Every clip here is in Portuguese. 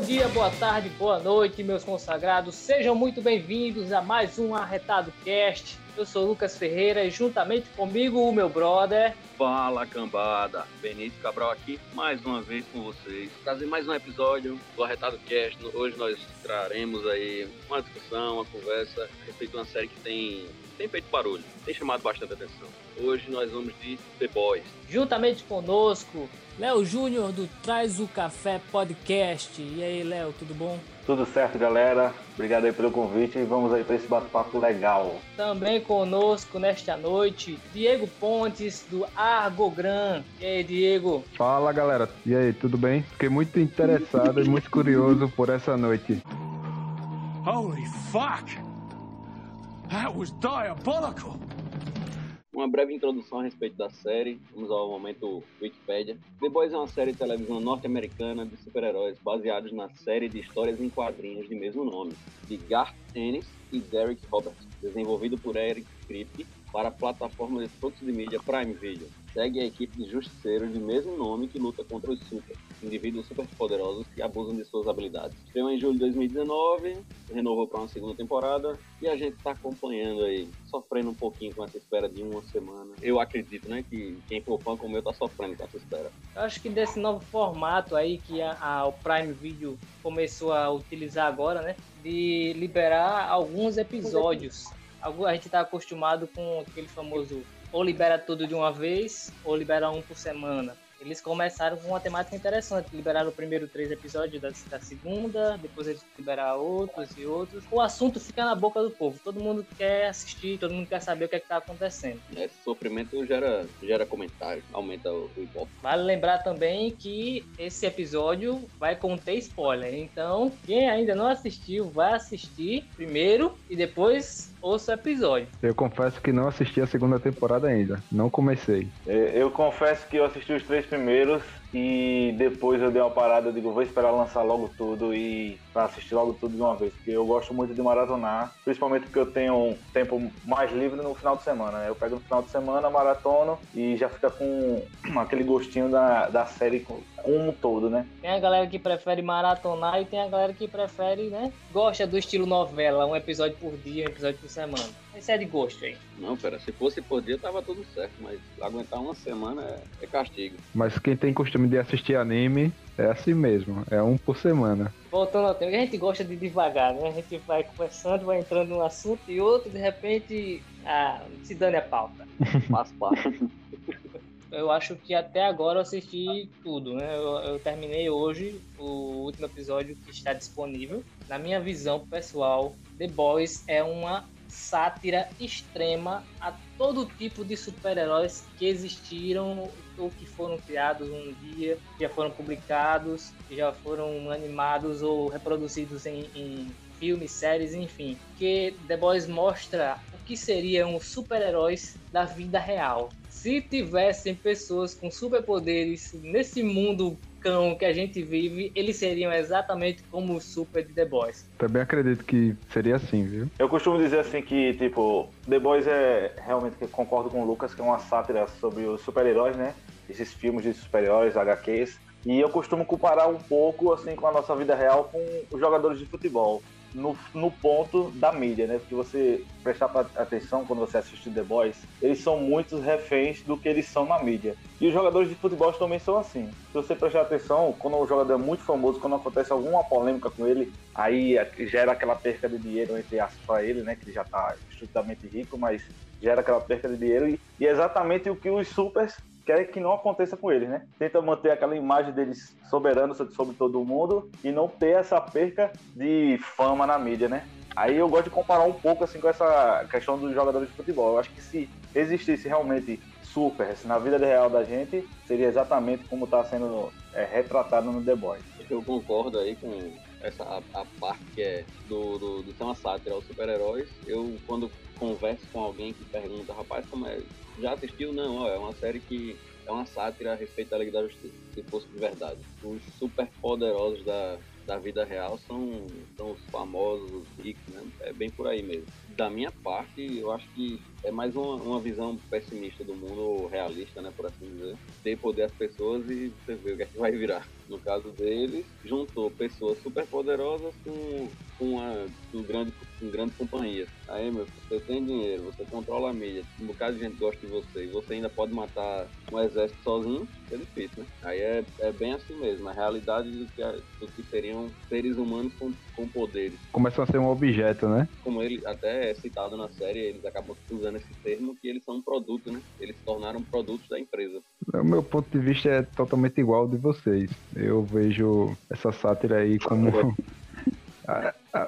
Bom dia, boa tarde, boa noite, meus consagrados. Sejam muito bem-vindos a mais um Arretado Cast. Eu sou Lucas Ferreira e juntamente comigo o meu brother. Fala cambada, Benito Cabral aqui mais uma vez com vocês. Trazer mais um episódio do Arretado Cast. Hoje nós traremos aí uma discussão, uma conversa a respeito de uma série que tem, tem feito barulho, tem chamado bastante atenção. Hoje nós vamos de The Boys. Juntamente conosco, Léo Júnior do Traz o Café Podcast. E aí, Léo, tudo bom? Tudo certo, galera. Obrigado aí pelo convite e vamos aí para esse bate-papo legal. Também conosco nesta noite, Diego Pontes do Argogran. E aí, Diego? Fala, galera. E aí, tudo bem? Fiquei muito interessado e muito curioso por essa noite. Holy fuck! That was diabolical! Uma breve introdução a respeito da série, vamos ao momento Wikipedia. The Boys é uma série de televisão norte-americana de super-heróis baseados na série de histórias em quadrinhos de mesmo nome, de Garth Ennis e Derek Roberts, desenvolvido por Eric Kripke para a plataforma de fluxo de mídia Prime Video. Segue a equipe de justiceiros de mesmo nome que luta contra os super, indivíduos super poderosos que abusam de suas habilidades. Estreou em julho de 2019, renovou para uma segunda temporada e a gente está acompanhando aí, sofrendo um pouquinho com essa espera de uma semana. Eu acredito, né, que quem for fã como eu tá sofrendo com essa espera. Eu acho que desse novo formato aí que a, a, o Prime Video começou a utilizar agora, né, de liberar alguns episódios. A gente está acostumado com aquele famoso ou libera tudo de uma vez, ou libera um por semana. Eles começaram com uma temática interessante. Liberaram o primeiro três episódios da, da, segunda, depois eles liberaram outros e outros. O assunto fica na boca do povo. Todo mundo quer assistir, todo mundo quer saber o que é está acontecendo. Esse sofrimento gera, gera comentário, aumenta o, o. Vale lembrar também que esse episódio vai conter spoiler. Então, quem ainda não assistiu, vai assistir primeiro e depois ouça o episódio. Eu confesso que não assisti a segunda temporada ainda. Não comecei. É, eu confesso que eu assisti os três primeiros e depois eu dei uma parada, eu digo, vou esperar lançar logo tudo e para assistir logo tudo de uma vez, porque eu gosto muito de maratonar, principalmente porque eu tenho um tempo mais livre no final de semana, né? Eu pego no final de semana, maratono e já fica com aquele gostinho da, da série como um todo, né? Tem a galera que prefere maratonar e tem a galera que prefere, né? Gosta do estilo novela, um episódio por dia, um episódio por semana. Esse é de gosto aí. Não, pera, se fosse por dia tava tudo certo, mas aguentar uma semana é, é castigo. Mas quem tem costume de assistir anime é assim mesmo, é um por semana. Voltando ao tema, a gente gosta de devagar, né? A gente vai conversando, vai entrando num assunto e outro, de repente, ah, se dane a pauta. Faz parte. eu acho que até agora eu assisti tudo, né? Eu, eu, terminei hoje o último episódio que está disponível. Na minha visão pessoal, The Boys é uma sátira extrema a todo tipo de super-heróis que existiram ou que foram criados um dia, já foram publicados, já foram animados ou reproduzidos em, em filmes, séries, enfim. Que The Boys mostra o que seriam super-heróis da vida real. Se tivessem pessoas com superpoderes nesse mundo cão que a gente vive, eles seriam exatamente como o Super de The Boys. Também acredito que seria assim, viu? Eu costumo dizer assim que, tipo, The Boys é realmente, concordo com o Lucas, que é uma sátira sobre os super-heróis, né? Esses filmes de super-heróis, HQs. E eu costumo comparar um pouco, assim, com a nossa vida real com os jogadores de futebol no, no ponto da mídia, né? Porque você prestar atenção quando você assiste The Boys, eles são muitos reféns do que eles são na mídia. E os jogadores de futebol também são assim. Se você prestar atenção, quando o jogador é muito famoso, quando acontece alguma polêmica com ele, aí gera aquela perca de dinheiro entre aspas para ele, né? Que ele já está estritamente rico, mas gera aquela perca de dinheiro e, e é exatamente o que os supers quer que não aconteça com eles, né? Tenta manter aquela imagem deles soberanos sobre todo mundo e não ter essa perca de fama na mídia, né? Aí eu gosto de comparar um pouco assim com essa questão dos jogadores de futebol. Eu acho que se existisse realmente super na vida real da gente, seria exatamente como está sendo é, retratado no The Boys. Eu concordo aí com essa a, a parte que é do, do, do ser uma sátira aos super-heróis. Eu, quando converso com alguém que pergunta, rapaz, como é? Já assistiu? Não, ó, é uma série que é uma sátira a respeito da Liga da Justiça. se fosse de verdade. Os super poderosos da, da vida real são, são os famosos, os ricos, né? É bem por aí mesmo. Da minha parte, eu acho que é mais uma, uma visão pessimista do mundo, realista, né, por assim dizer. Ter poder às pessoas e você vê o que é que vai virar. No caso deles, juntou pessoas super poderosas com, com, uma, com, grande, com grandes companhias. Aí, meu, você tem dinheiro, você controla a mídia, um bocado de gente gosta de você, e você ainda pode matar um exército sozinho, é difícil, né? Aí é, é bem assim mesmo, a realidade do que, do que seriam seres humanos com, com poderes. Começam a ser um objeto, né? Como ele até é citado na série, eles acabam usando esse termo que eles são um produto, né? Eles se tornaram produtos da empresa. O meu ponto de vista é totalmente igual ao de vocês. Eu vejo essa sátira aí como.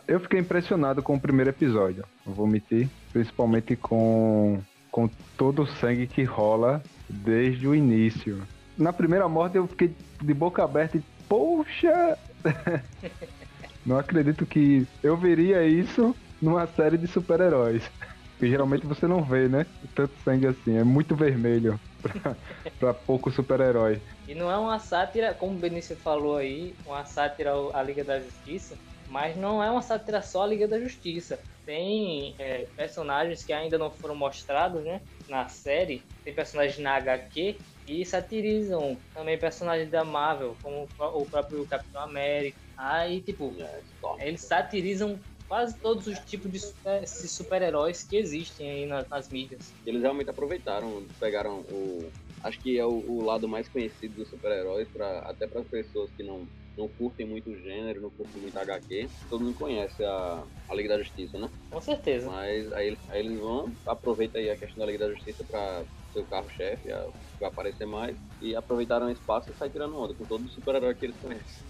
Eu fiquei impressionado com o primeiro episódio, não vou mentir, principalmente com, com todo o sangue que rola desde o início. Na primeira morte eu fiquei de boca aberta e, poxa! não acredito que eu veria isso numa série de super-heróis. Que geralmente você não vê, né? Tanto sangue assim, é muito vermelho pra, pouco super-herói. E não é uma sátira, como o Benício falou aí, uma sátira à Liga da Justiça, mas não é uma sátira só à Liga da Justiça. Tem é, personagens que ainda não foram mostrados né, na série, tem personagens na HQ e satirizam também personagens da Marvel, como o próprio Capitão América. Aí, tipo, eles satirizam quase todos os tipos de super-heróis que existem aí nas, nas mídias. Eles realmente aproveitaram, pegaram o, acho que é o, o lado mais conhecido dos super-heróis, para até para as pessoas que não, não curtem muito o gênero, não curtem muito HQ. Todo mundo conhece a, a Liga da Justiça, né? Com certeza. Mas aí, aí eles vão, aproveita aí a questão da Liga da Justiça para ser o carro-chefe, vai aparecer mais, e aproveitaram o espaço e sai tirando onda com todos os super-heróis que eles conhecem.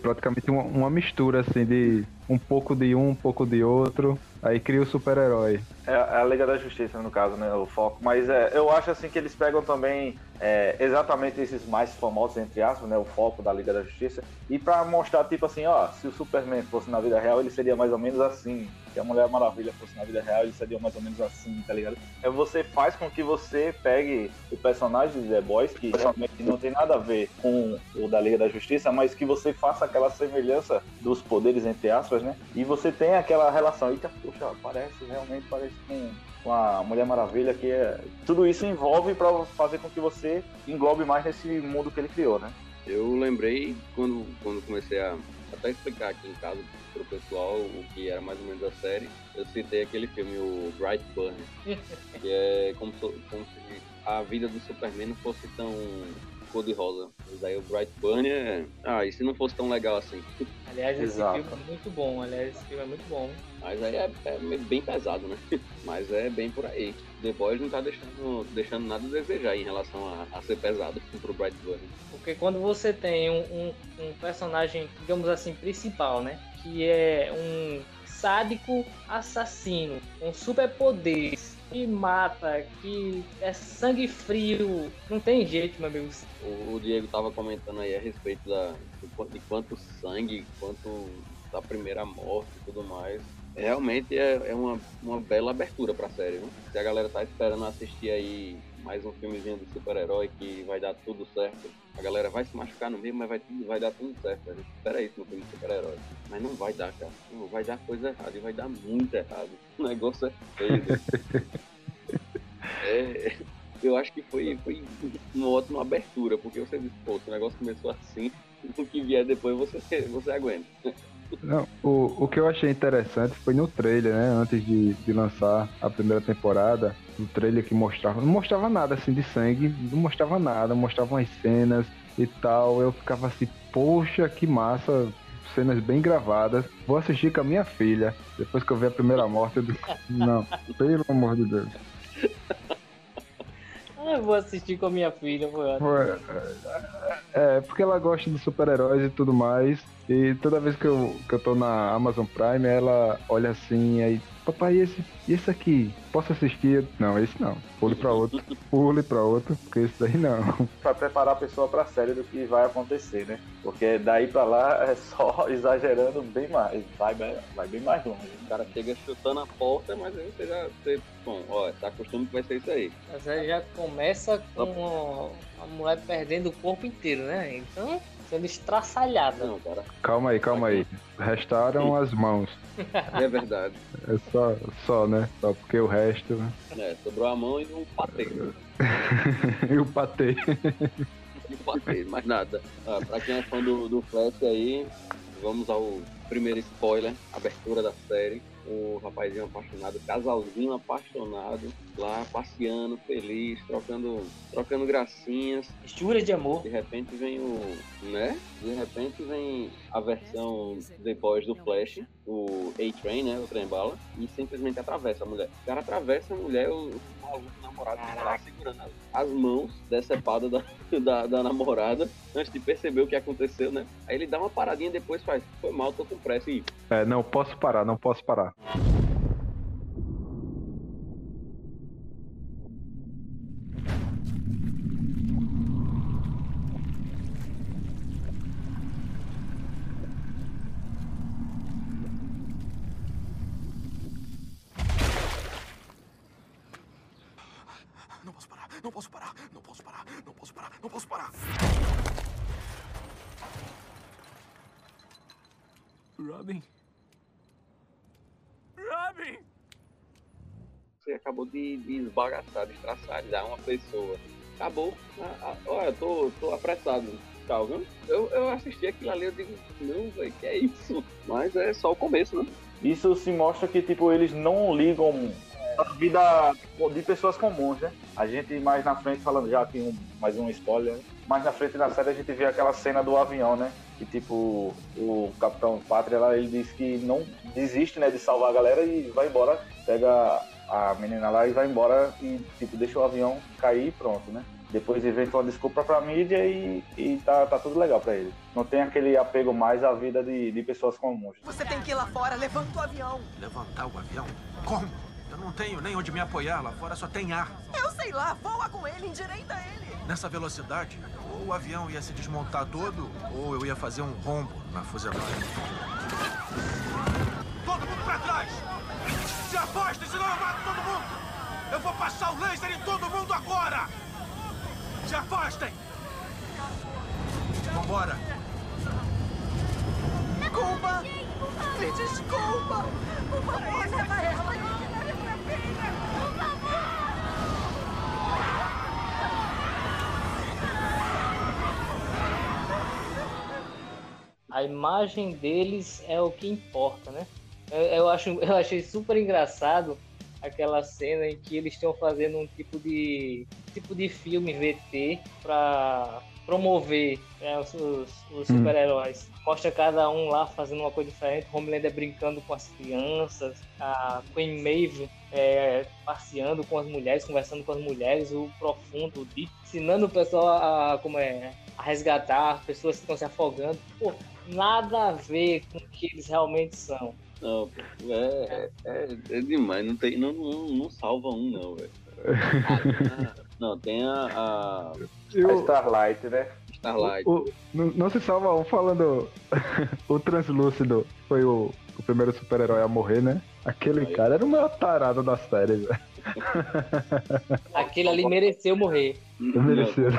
Praticamente uma, uma mistura, assim, de um pouco de um, um pouco de outro, aí cria o super-herói. É, é a Liga da Justiça, no caso, né? O foco. Mas é, eu acho assim que eles pegam também é, exatamente esses mais famosos, entre aspas, né? O foco da Liga da Justiça. E pra mostrar, tipo assim, ó, se o Superman fosse na vida real, ele seria mais ou menos assim. Se a Mulher Maravilha fosse na vida real, ele seria mais ou menos assim, tá ligado? É você faz com que você pegue o personagem de The Boys, que realmente não tem nada a ver com o da Liga da Justiça, mas que você faça aquela semelhança dos poderes, entre aspas, né? E você tem aquela relação. Eita, puxa, parece, realmente parece com, com a Mulher Maravilha, que é... tudo isso envolve para fazer com que você englobe mais nesse mundo que ele criou, né? Eu lembrei quando, quando comecei a até explicar aqui em casa pro pessoal o que era mais ou menos a série. Eu citei aquele filme, o Bright Burn, que é como, como se a vida do Superman não fosse tão cor-de-rosa. Mas aí o Bright Burn é. Ah, e se não fosse tão legal assim? Aliás, esse Exato. filme é muito bom. Aliás, esse filme é muito bom. Mas aí é, é bem pesado, né? Mas é bem por aí. The Boys não tá deixando, deixando nada a desejar em relação a, a ser pesado pro Bright Burn. Porque quando você tem um, um, um personagem, digamos assim, principal, né? Que é um sádico assassino com superpoderes que mata, que é sangue frio. Não tem jeito, meu amigo. O, Diego tava comentando aí a respeito da, de quanto sangue, quanto da primeira morte e tudo mais. Realmente é, é uma, uma bela abertura pra série, viu? Se a galera tá esperando assistir aí mais um filmezinho de super-herói que vai dar tudo certo. A galera vai se machucar no meio, mas vai, vai dar tudo certo. A gente espera isso no filme de super-herói. Mas não vai dar, cara. Não, vai dar coisa errada e vai dar muito errado. O negócio é feio. é, eu acho que foi, foi uma ótima abertura, porque você disse, pô, se o negócio começou assim, o que vier depois você, você aguenta. Não, o, o que eu achei interessante foi no trailer, né? Antes de, de lançar a primeira temporada, no trailer que mostrava, não mostrava nada assim de sangue, não mostrava nada, mostrava umas cenas e tal. Eu ficava assim, poxa, que massa, cenas bem gravadas. Vou assistir com a minha filha. Depois que eu ver a primeira morte, eu... não, pelo amor de Deus. Eu vou assistir com a minha filha, é, é, porque ela gosta de super-heróis e tudo mais. E toda vez que eu, que eu tô na Amazon Prime, ela olha assim, aí, papai, esse, esse aqui, posso assistir? Não, esse não. Pule pra outro, pule pra outro, porque esse daí não. Pra preparar a pessoa pra série do que vai acontecer, né? Porque daí pra lá é só exagerando bem mais, vai, vai bem mais longe. O cara chega chutando a porta, mas aí você já, você, bom, ó, tá acostumado que vai ser isso aí. Mas aí já começa com uma mulher perdendo o corpo inteiro, né? Então, sendo estraçalhada. Não, cara. Calma aí, calma aí. Restaram as mãos. É verdade. É só, só, né? Só porque o resto. É, sobrou a mão e um patê. e o patê. E um patê, mais nada. Ah, pra quem é fã do, do Flash aí, vamos ao primeiro spoiler, abertura da série. O rapazinho apaixonado, casalzinho apaixonado, lá passeando, feliz, trocando, trocando gracinhas. Juras de amor. De repente vem o. né? De repente vem a versão The Boys do Flash, o A-Train, né? O trem bala, e simplesmente atravessa a mulher. O cara atravessa a mulher, o, o maluco o namorado as mãos decepadas da, da, da namorada antes de perceber o que aconteceu, né? Aí ele dá uma paradinha depois faz, foi mal, tô com pressa e É, não posso parar, não posso parar. Não posso parar, não posso parar, não posso parar, não posso parar, não posso parar. Robin. Robin! você acabou de, de esbagaçar, de dar uma pessoa. Acabou. Ah, ah, olha, eu tô, tô apressado. Tchau, viu? Eu, eu assisti aquilo ali, eu digo, não, velho, que é isso? Mas é só o começo, né? Isso se mostra que, tipo, eles não ligam a vida de pessoas comuns, né? A gente mais na frente, falando já aqui um, mais um spoiler, né? mais na frente da série a gente vê aquela cena do avião, né? Que tipo, o Capitão Pátria lá, ele diz que não desiste, né, de salvar a galera e vai embora, pega a menina lá e vai embora e tipo, deixa o avião cair e pronto, né? Depois inventa uma desculpa pra mídia e, e tá, tá tudo legal pra ele. Não tem aquele apego mais à vida de, de pessoas comuns. Você tem que ir lá fora, levanta o avião. Levantar o avião? Como? Eu não tenho nem onde me apoiar, lá fora só tem ar. Eu sei lá, voa com ele, endireita ele. Nessa velocidade, ou o avião ia se desmontar todo, ou eu ia fazer um rombo na fuselagem. Todo mundo pra trás! Se afastem, senão eu mato todo mundo! Eu vou passar o laser em todo mundo agora! Se afastem! Vambora! Desculpa! Me desculpa! Por favor, leva ela! A imagem deles é o que importa, né? Eu, eu acho, eu achei super engraçado aquela cena em que eles estão fazendo um tipo de tipo de filme VT para promover né, os, os- os Hum. super-heróis. Mostra cada um lá fazendo uma coisa diferente. Homelander brincando com as crianças, a Queen Maeve é, passeando com as mulheres, conversando com as mulheres, o profundo, o deep, ensinando o pessoal a, como é, a resgatar as pessoas que estão se afogando. Pô, nada a ver com o que eles realmente são. Não, pô, é, é, é demais, não, tem, não, não, não salva um, não, velho. Não, tem a, a A Starlight, né? Starlight. O- não, não se salva um falando. o Translúcido foi o, o primeiro super-herói a morrer, né? Aquele Aí. cara era o maior tarado da série, velho. Aquele ali mereceu morrer. Não, Mereceu.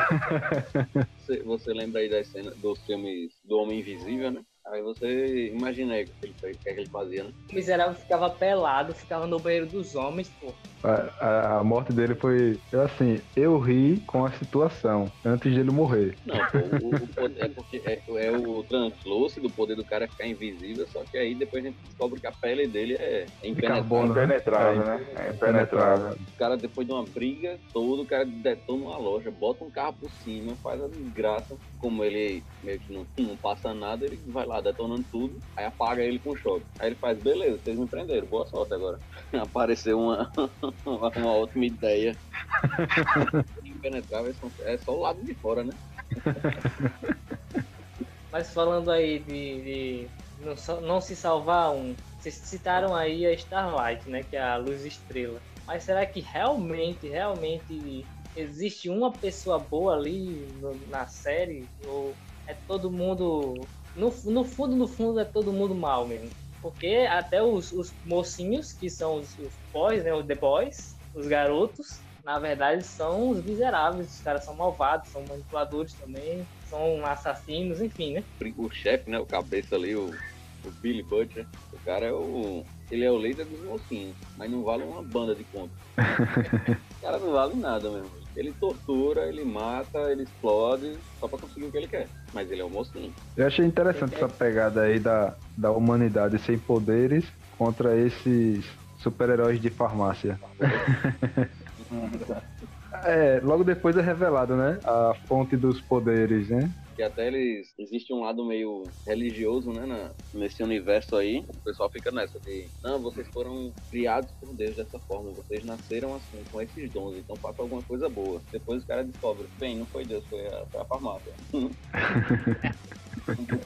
Você, você lembra aí das cenas dos filmes do Homem Invisível, né? Aí você imagina aí o que ele, que, é que ele fazia, né? O miserável ficava pelado, ficava no banheiro dos homens, pô. A, a- a morte dele foi. Eu assim, eu ri com a situação antes de ele morrer. Não, pô, o, o poder- é porque é, é o translúcido, o poder do cara é ficar invisível, só que aí depois a gente descobre que a pele dele é, é impenetrável. Impenetrável, né? É impenetrável. O cara, depois de uma briga toda, o cara detona uma loja, bota um carro por cima, faz a desgraça. Como ele meio que não, não passa nada, ele vai lá detonando tudo, aí apaga ele com choque. Aí ele faz, beleza, vocês me prenderam, boa sorte agora. Apareceu uma, uma ótima ideia. Impenetrável é só o lado de fora, né? Mas falando aí de, de não, não se salvar um, vocês citaram aí a Starlight, né? Que é a luz estrela. Mas será que realmente, realmente existe uma pessoa boa ali no- na série? Ou é todo mundo. No, no fundo, no fundo, é todo mundo mal mesmo. Porque até os, os mocinhos, que são os, os boys, né? Os The Boys, os garotos, na verdade, são os miseráveis. Os caras são malvados, são manipuladores também, são assassinos, enfim, né? O chefe, né? O cabeça ali, o, o Billy Butcher. O cara é o. Ele é o líder dos mocinhos, mas não vale uma banda de conta. o cara não vale nada mesmo. Ele tortura, ele mata, ele explode, só pra conseguir o que ele quer. Mas ele é um mocinho. Eu achei interessante essa pegada aí da, da humanidade sem poderes contra esses super-heróis de farmácia. é, logo depois é revelado, né? A fonte dos poderes, né? que até eles existe um lado meio religioso, né, na, nesse universo aí. O pessoal fica nessa de, não, vocês foram criados por Deus dessa forma, vocês nasceram assim, com esses dons, então faça alguma coisa boa. Depois os caras descobrem, bem, não foi Deus, foi a, foi a farmácia.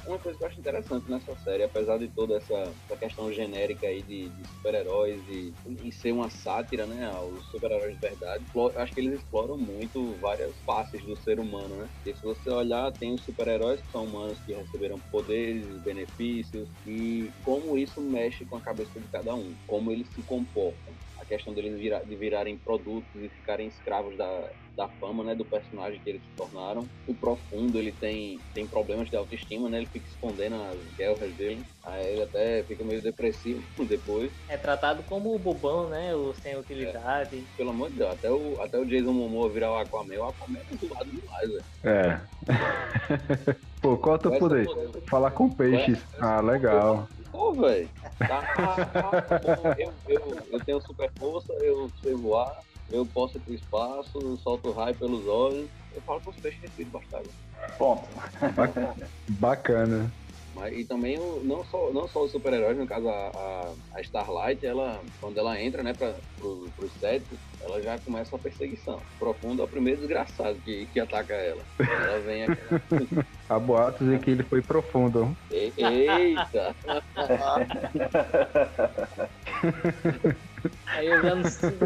Uma coisa que eu acho interessante nessa série, apesar de toda essa, essa questão genérica aí de, de super-heróis e, e ser uma sátira, né, aos super-heróis de verdade, eu acho que eles exploram muito várias faces do ser humano, né? Porque se você olhar, tem os super-heróis que são humanos que receberam poderes, benefícios e como isso mexe com a cabeça de cada um, como eles se comportam questão deles vira, de virarem produtos e ficarem escravos da, da fama, né, do personagem que eles se tornaram. O Profundo, ele tem, tem problemas de autoestima, né, ele fica escondendo as guerras dele, aí ele até fica meio depressivo depois. É tratado como o bobão, né, o sem utilidade. É, pelo amor de Deus, até o, até o Jason Momoa virar o Aquaman, o Aquaman é zoado demais, velho. É. Pô, qual é o teu poder? Falar com peixes. Ah, legal. Pô, velho. Tá, tá, tá eu, eu, eu tenho super força, eu sei voar, eu posso ir pro espaço, eu solto raio pelos olhos. Eu falo com os peixes respiro bastante. Ponto. Bacana. Mas, e também o, não, só, não só os super-heróis, no caso a, a, a, Starlight, ela, quando ela entra né, para pro, pros sets, ela já começa uma perseguição. Profundo é o primeiro desgraçado que, que ataca ela. Ela vem aquela... Há boatos de que ele foi profundo. Eita! Aí eu já não sei.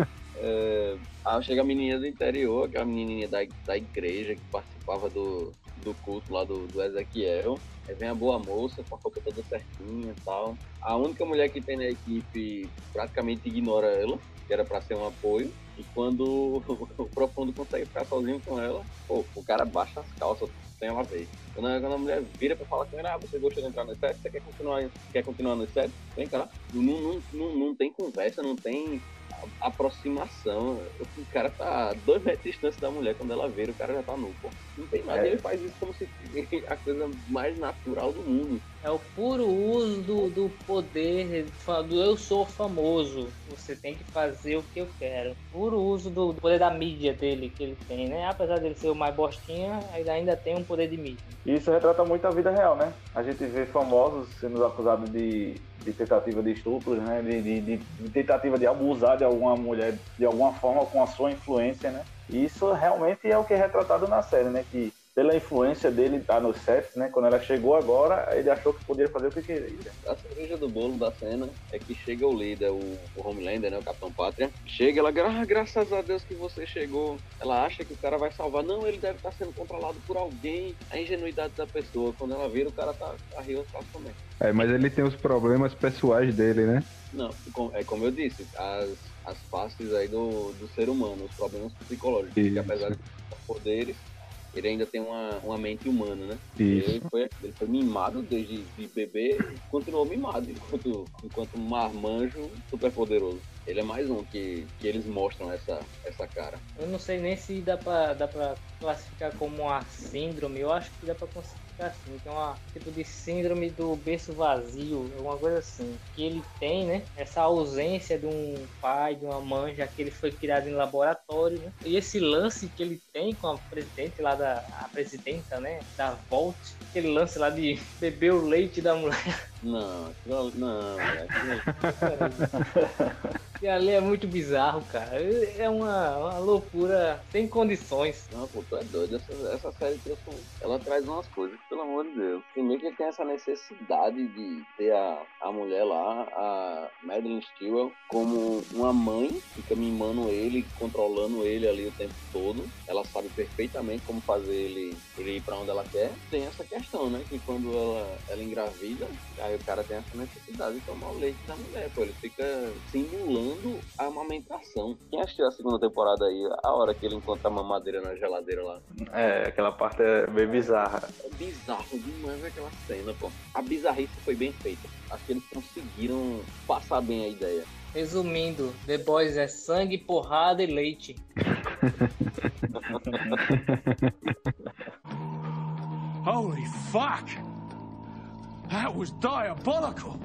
É, aí chega a menininha do interior, que é a menininha da, da igreja que participava do, do culto lá do, do Ezequiel. Aí vem a boa moça com a roupa toda certinha e tal. A única mulher que tem na equipe praticamente ignora ela, que era para ser um apoio. E quando o Profundo consegue ficar sozinho com ela, pô, o cara baixa as calças sem ela ver. Quando a, quando a mulher vira pra falar com ele, ah, você gostou de entrar no set? Você quer continuar, quer continuar no set? Vem cá. Não, não, não, não tem conversa, não tem aproximação. O cara tá a dois metros de distância da mulher, quando ela vê, o cara já tá nu, pô. Não tem nada, é. ele faz isso como se fosse a coisa mais natural do mundo. É o puro uso do, do poder, do eu sou famoso. Você tem que fazer o que eu quero. Puro uso do, do poder da mídia dele que ele tem, né? Apesar dele ser o mais bostinha, ele ainda tem um poder de mídia. Isso retrata muito a vida real, né? A gente vê famosos sendo acusados de, de tentativa de estupro, né? De, de, de, tentativa de abusar de alguma mulher de alguma forma com a sua influência, né? E isso realmente é o que é retratado na série, né? Que pela influência dele estar tá no set, né? Quando ela chegou agora, ele achou que podia fazer o que queria. A cereja do bolo da cena é que chega o líder, o, o Homelander, né? O Capitão Pátria. Chega, ela, ah, graças a Deus que você chegou. Ela acha que o cara vai salvar. Não, ele deve estar sendo controlado por alguém. A ingenuidade da pessoa. Quando ela vira, o cara tá arriou as também. É, mas ele tem os problemas pessoais dele, né? Não, é como eu disse, as, as faces aí do, do ser humano, os problemas psicológicos. Que apesar de poderes, ele ainda tem uma, uma mente humana, né? Isso. Ele foi, ele foi mimado desde de bebê e continuou mimado enquanto, enquanto um marmanjo super poderoso. Ele é mais um que, que eles mostram essa, essa cara. Eu não sei nem se dá pra, dá pra classificar como uma síndrome, eu acho que dá pra classificar assim, é uma tipo de síndrome do berço vazio, alguma coisa assim. Que ele tem, né? Essa ausência de um pai, de uma mãe, já que ele foi criado em laboratório, né? E esse lance que ele tem com a presidente lá da a presidenta, né? Da Volt, aquele lance lá de beber o leite da mulher. Não, não, não. E ali é muito bizarro, cara. É uma, uma loucura sem condições. Não, pô, tu é doido. Essa, essa série ela traz umas coisas, pelo amor de Deus. Primeiro que ele tem essa necessidade de ter a, a mulher lá, a Madeline Stewart, como uma mãe, fica mimando ele, controlando ele ali o tempo todo. Ela sabe perfeitamente como fazer ele, ele ir pra onde ela quer. Tem essa questão, né? Que quando ela, ela engravida, aí o cara tem essa necessidade de tomar o leite da mulher, pô. Ele fica simulando a amamentação. Quem assistiu a segunda temporada aí, a hora que ele encontra a mamadeira na geladeira lá? É, aquela parte é bem bizarra. É bizarro demais aquela cena, pô. A bizarrice foi bem feita. Acho que eles conseguiram passar bem a ideia. Resumindo, The Boys é sangue, porrada e leite. Holy fuck! That was diabolical!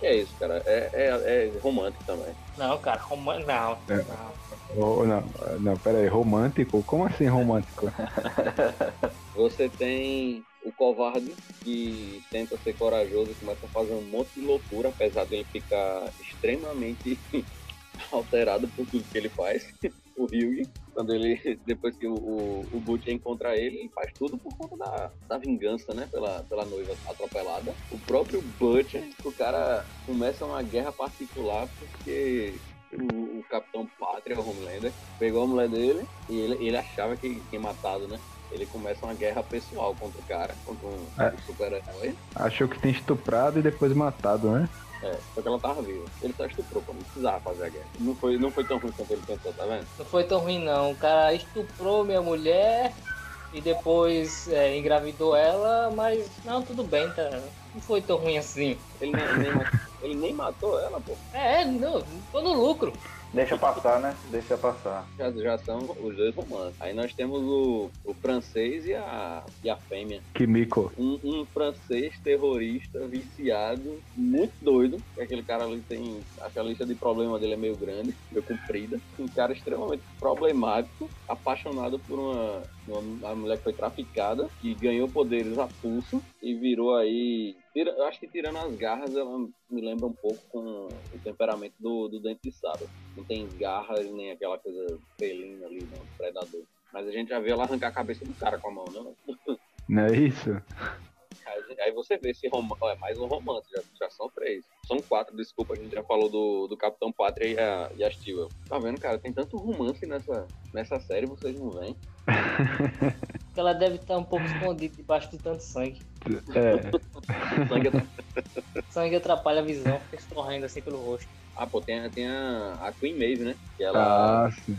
Que é isso, cara. É, é, é romântico também. Não, cara, romântico. Não, É. não. Oh, não, não, pera aí, romântico? Como assim romântico? Você tem o covarde que tenta ser corajoso e começa a fazer um monte de loucura, apesar dele ficar extremamente alterado por tudo que ele faz. O Hugh, quando ele, depois que o, o, o Butcher encontra ele, ele faz tudo por conta da, da vingança, né? Pela, pela noiva atropelada. O próprio Butcher, o cara começa uma guerra particular porque o, o Capitão Pátria, o Homelander, pegou a mulher dele e ele, ele achava que tinha matado, né? Ele começa uma guerra pessoal contra o cara, contra um, É. um super-herói. Achou que tinha estuprado e depois matado, né? É, só que ela tava viva. Ele só estuprou, pô, não precisava fazer a guerra. Não foi, não foi tão ruim quanto ele pensou, tá vendo? Não foi tão ruim, não. O cara estuprou minha mulher e depois é, engravidou ela, mas não, tudo bem, tá? Não foi tão ruim assim. Ele nem, nem ele nem matou ela, pô. É, não, tô no lucro. Deixa passar, né? Deixa passar. Já, já são os dois romances. Aí nós temos o, o francês e a, e a fêmea. Kimiko. Um, um francês terrorista, viciado, muito doido. que Aquele cara ali tem. Aquela lista de problema dele é meio grande, meio comprida. Um cara extremamente problemático, apaixonado por uma, uma, uma mulher que foi traficada, que ganhou poderes a pulso e virou aí. Tira- eu acho que tirando as garras, ela me lembra um pouco com o temperamento do, do Dente de Sabre. Não tem garras nem aquela coisa felina ali, não, predador. Mas a gente já vê ela arrancar a cabeça do cara com a mão, né? Não é isso? Aí, aí você vê esse romance, é mais um romance, já, já são três. São quatro, desculpa, a gente já falou do, do Capitão Pátria e a, e a Stewart. Tá vendo, cara? Tem tanto romance nessa, nessa série, vocês não veem. Ela deve estar um pouco escondida debaixo de tanto sangue. É. Sangue é- Sangue atrapalha a visão, fica escorrendo assim pelo rosto. ah, pô, tem, a- tem a, a Queen Maeve, né? Que ela, Ah, sim.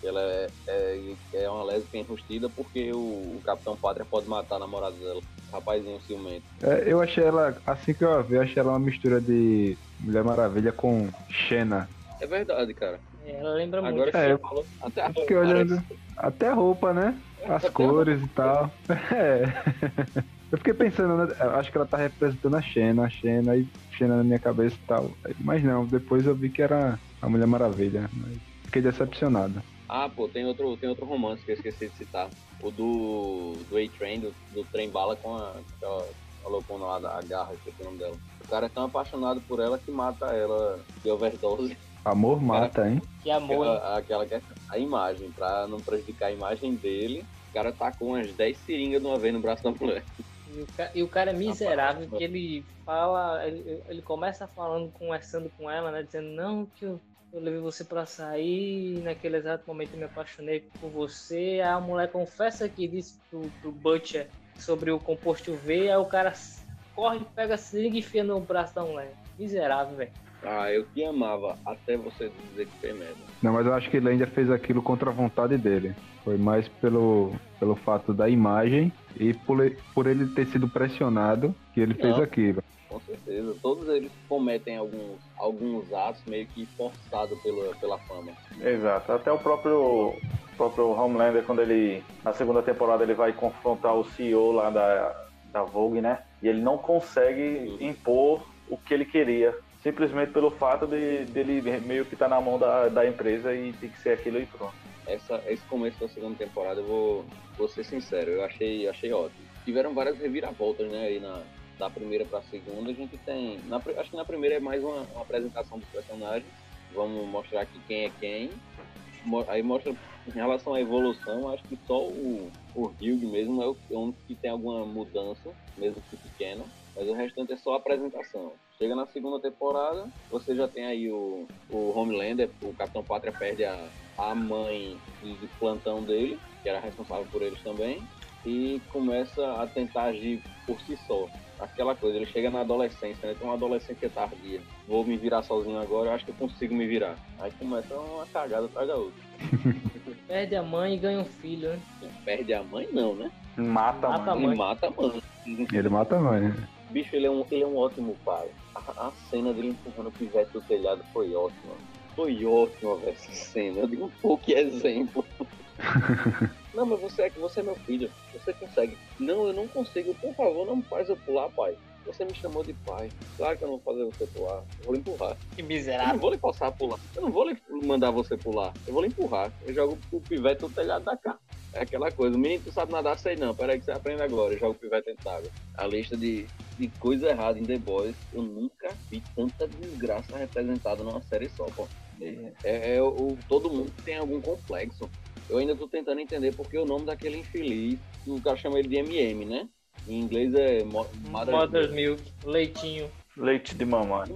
que ela é, é, é uma lésbica enrustida porque o, o Capitão Pátria pode matar a namorada dela. Rapazinho ciumento. É, eu achei ela, assim que eu a vi, eu achei ela uma mistura de Mulher Maravilha com Xena. É verdade, cara. É, Ela lembra muito. Agora que É, você falou, até a roupa olhando até a roupa, né? As Até cores e tal. É. Eu fiquei pensando, né? acho que ela tá representando a Xena, a Xena e Xena na minha cabeça e tal. Mas não, depois eu vi que era a Mulher Maravilha. Mas fiquei decepcionado. Ah, pô, tem outro, tem outro romance que eu esqueci de citar. O do, do A-Train, do, do trem bala com a, aquela a loucona lá da garra, esqueci o nome dela. O cara é tão apaixonado por ela que mata ela de overdose. Amor mata, hein? Que amor? Aquela, aquela que é a imagem, pra não prejudicar a imagem dele. O cara tá com umas 10 seringas de uma vez no braço da mulher. E o, ca- e o cara é miserável, que ele fala, ele, ele começa falando, conversando com ela, né? Dizendo, não, que eu, eu levei você pra sair, naquele exato momento eu me apaixonei por você. Aí a mulher confessa que disse pro, pro Butcher sobre o composto V, aí o cara corre, pega a seringa e enfia no braço da mulher. Miserável, velho. Ah, eu te amava até você dizer que foi merda. Não, mas eu acho que ele ainda fez aquilo contra a vontade dele. Foi mais pelo, pelo fato da imagem e por, ele- por ele ter sido pressionado que ele fez Não. aquilo. Com certeza. Todos eles cometem alguns, alguns atos meio que forçados pela, pela fama. Exato. Até o próprio, o próprio Homelander, quando ele. Na segunda temporada ele vai confrontar o CEO lá da, da Vogue, né? E ele não consegue impor o que ele queria. Simplesmente pelo fato de dele meio que tá na mão da, da empresa e tem que ser aquilo e pronto. Essa, esse começo da segunda temporada, eu vou, vou ser sincero, eu achei, achei ótimo. Tiveram várias reviravoltas, né, aí na, da primeira pra segunda. A gente tem. na acho que na primeira é mais uma, uma apresentação dos personagens. Vamos mostrar aqui quem é quem. Aí mostra em relação à evolução, acho que só o, o mesmo é o é único que tem alguma mudança, mesmo que pequena. Mas o restante é só apresentação. Chega na segunda temporada, você já tem aí o, o Homelander, o Capitão Pátria perde a, a mãe de plantão dele, que era responsável por eles também, e começa a tentar agir por si só. aquela coisa, ele chega na adolescência, né? Tem uma adolescência tardia. Vou me virar sozinho agora, eu acho que eu consigo me virar. Aí começa uma cagada atrás da outra. Perde a mãe e ganha um filho, né? Perde a mãe, não, né? Mata, Mata a mãe. Ele mata a mãe. Ele mata a mãe. né? Bicho, ele é um, ele é um ótimo pai. A, a cena dele empurrando o pivete do telhado foi ótima. Foi ótima, essa cena. Eu digo, pô, que exemplo. não, mas você é, você é meu filho. Você consegue. Não, eu não consigo. Por favor, não me faz eu pular, pai. Você me chamou de pai. Claro que eu não vou fazer você pular. Eu vou lhe empurrar. Que Eu não miserável. vou lhe forçar a pular. Eu não vou lhe mandar você pular. Eu vou lhe empurrar. Eu jogo o pivete no telhado da casa. É aquela coisa. O menino, tu sabe nadar, sei não. Peraí que você aprende agora. Eu jogo o pivete dentro d'água. A lista de, de coisa errada em The Boys, eu nunca vi tanta desgraça representada numa série só, pô. É, é o, todo mundo tem algum complexo. Eu ainda tô tentando entender porque o nome daquele infeliz, o cara chama ele de MM, né? Em inglês é Mo- Mother's Mother's Milk, leitinho. Leite de mamãe.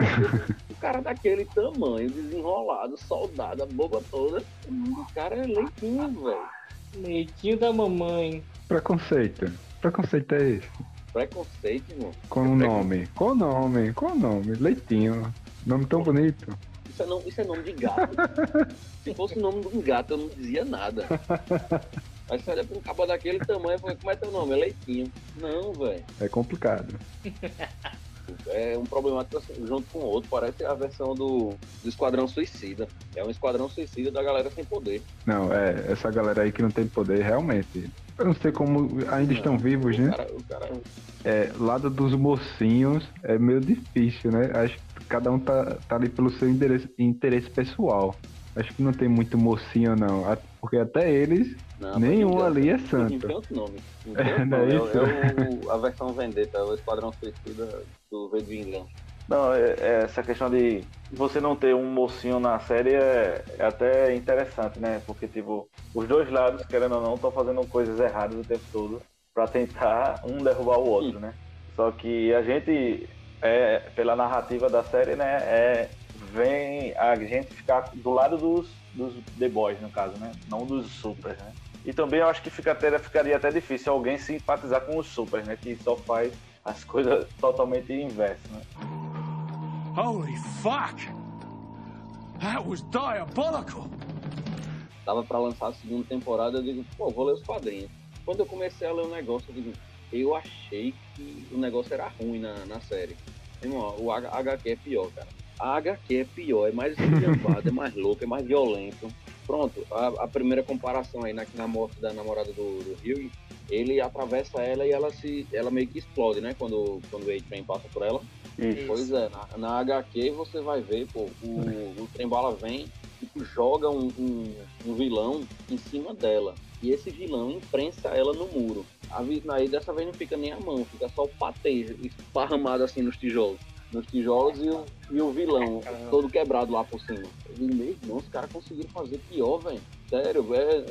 O cara daquele tamanho, desenrolado, soldado, a boba toda. O cara é leitinho, velho. Leitinho da mamãe. Preconceito. Preconceito é esse. Preconceito, irmão. Qual o nome? Qual o nome? Qual o nome? Leitinho. Nome tão bonito. Isso é nome, isso é nome de gato. Se fosse o nome de um gato, eu não dizia nada. Aí você olha pra um cabo daquele tamanho e fala, como é teu nome? É Leitinho. Não, velho. É complicado. É um problemático assim, junto com o outro. Parece a versão do, do Esquadrão Suicida. É um Esquadrão Suicida da galera sem poder. Não, é, essa galera aí que não tem poder, realmente. Eu não sei como ainda estão vivos, né? cara, o cara É, lado dos mocinhos é meio difícil, né? Acho que cada um tá, tá ali pelo seu interesse, interesse pessoal. Acho que não tem muito mocinho, não. Porque até eles, Não, nenhum ali é santo. tem outro nome. Não É, não é nome. isso? É, o- a versão Vendetta, é o Esquadrão Suicida do V de Vingança. Não, é- é essa questão de você não ter um mocinho na série é, é até interessante, né? Porque, tipo, os dois lados, querendo ou não, estão fazendo coisas erradas o tempo todo pra tentar um derrubar o outro, né? Só que a gente, é, pela narrativa da série, né, é, vem a gente ficar do lado dos, dos The Boys, no caso, né? Não dos Supers, né? E também eu acho que fica até, ficaria até difícil alguém simpatizar com os Supers, né? Que só faz as coisas totalmente inverso, né? Holy fuck! That was diabolical! Tava pra lançar a segunda temporada, eu digo, pô, vou ler os quadrinhos. Quando eu comecei a ler o negócio, eu digo, eu achei que o negócio era ruim na, na série. Irmão, o H- HQ é pior, cara. A HQ é pior, é mais esculhambado, é mais louco, é mais violento. Pronto, a, a primeira comparação aí na, na morte da namorada do, do Hugh, ele atravessa ela e ela se ela meio que explode, né? Quando, quando o A-Train passa por ela. Isso. Pois é, na, na HQ você vai ver, pô, o, o Trembala vem e joga um, um, um vilão em cima dela. E esse vilão imprensa ela no muro. A, aí dessa vez não fica nem a mão, fica só o patê esparramado assim nos tijolos. Nos tijolos e o, e o vilão todo quebrado lá por cima. Eu digo, meu irmão, os caras conseguiram fazer pior, velho. Sério, é,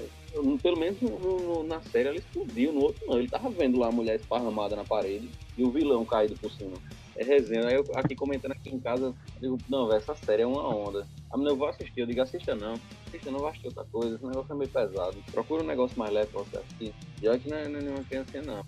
pelo menos no- no- na série ela explodiu, no outro não. Ele tava vendo lá a mulher esparramada na parede e o vilão caído por cima. É resenha. Aí eu aqui comentando aqui em casa, eu digo, não, velho, essa série é uma onda. A menina, eu vou assistir. Eu digo, assista não. Assista não, vai assistir outra coisa. Esse negócio é meio pesado. Procura um negócio mais leve pra você assistir. E olha que não é, é nenhuma criança, não.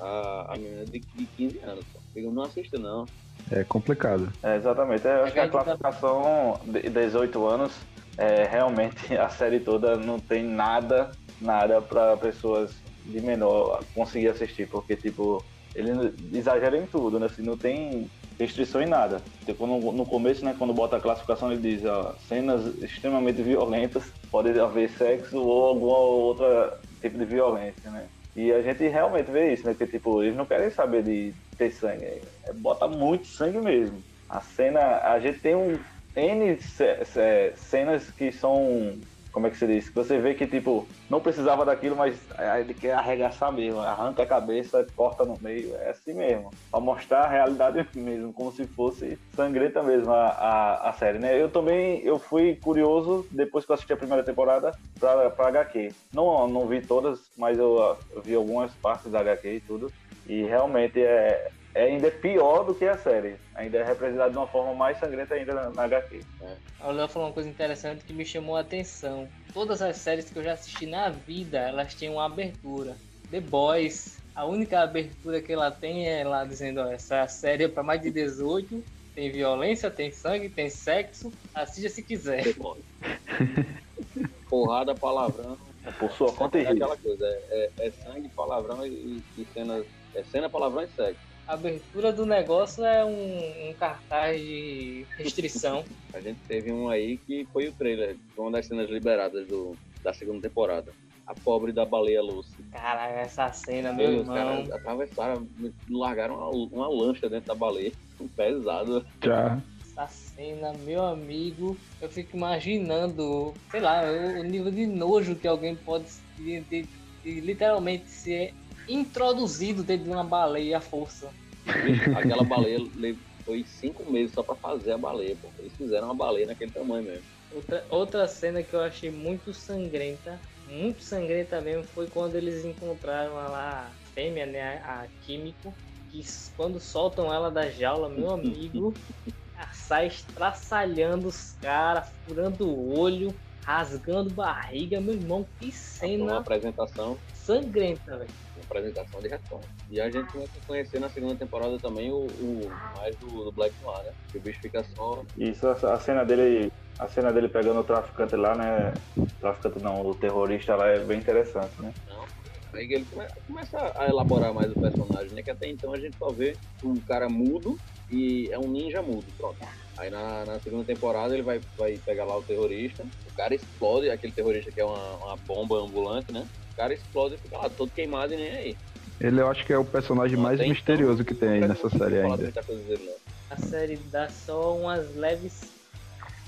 A, a menina é de, de 15 anos. Pô. Eu digo, não assista não. É complicado. É, exatamente. Eu acho que a classificação de 18 anos, é, realmente a série toda não tem nada, nada para pessoas de menor conseguir assistir, porque, tipo, ele exagera em tudo, né? Assim, não tem restrição em nada. Tipo, no, no começo, né, quando bota a classificação, ele diz, ó, cenas extremamente violentas, pode haver sexo ou alguma outra tipo de violência, né? E a gente realmente vê isso, né? Que, tipo, eles não querem saber de ter sangue. É, bota muito sangue mesmo. A cena, a gente tem um N ce- ce- cenas que são, como é que se diz? Que você vê que, tipo, não precisava daquilo, mas ele quer arregaçar mesmo. Arranca a cabeça, corta no meio. É assim mesmo. Pra mostrar a realidade mesmo, como se fosse sangrenta mesmo a, a, a série, né? Eu também, eu fui curioso, depois que eu assisti a primeira temporada, pra, pra HQ. Não, não vi todas, mas eu, eu vi algumas partes da HQ e tudo. E realmente é, é ainda pior do que a série. Ainda é representado de uma forma mais sangrenta ainda na, na HQ. O Léo falou uma coisa interessante que me chamou a atenção. Todas as séries que eu já assisti na vida, elas tinham uma abertura. The Boys A única abertura que ela tem é lá dizendo, ó, essa série é pra mais de 18, tem violência, tem sangue, tem sexo, assista se quiser. Porrada, palavrão. É por sua conta e É risco. aquela coisa, é, é- é sangue, palavrão e, e cenas. É cena, palavrão e sexo. A abertura do negócio é um, um cartaz de restrição. A gente teve um aí que foi o trailer, uma das cenas liberadas do, da segunda temporada. A pobre da baleia Lucy. Cara, essa cena, meu Os irmão. caras atravessaram, largaram uma, uma lancha dentro da baleia. Pesado. Já. Essa cena, meu amigo, eu fico imaginando, sei lá, o, o nível de nojo que alguém pode de, de- de literalmente ser introduzido dentro de uma baleia à força. Aquela baleia le- foi cinco meses só pra fazer a baleia, pô. Eles fizeram uma baleia naquele tamanho mesmo. Outra, outra cena que eu achei muito sangrenta, muito sangrenta mesmo, foi quando eles encontraram a lá, a fêmea, né, a, a Químico, que quando soltam ela da jaula, meu amigo, ela sai estraçalhando os caras, furando o olho, rasgando barriga, meu irmão, que Foi uma cena apresentação, sangrenta, velho. Apresentação de retorno. E a gente começa a conhecer na segunda temporada também o, o mais do, do Black Noir, né? Que o bicho fica só. Isso, a a cena dele, a cena dele pegando o traficante lá, né? O traficante não, o terrorista lá é bem interessante, né? Aí ele come- começa a elaborar mais o personagem, né? Que até então a gente só vê um cara mudo e é um ninja mudo, pronto. Aí na, na segunda temporada ele vai, vai pegar lá o terrorista, o cara explode, aquele terrorista que é uma, uma bomba ambulante, né? O cara explode e fica lá todo queimado e nem aí. Ele eu acho que é o personagem mais Até então, misterioso que tem aí não nessa série ainda. dele, não. A série dá só umas leves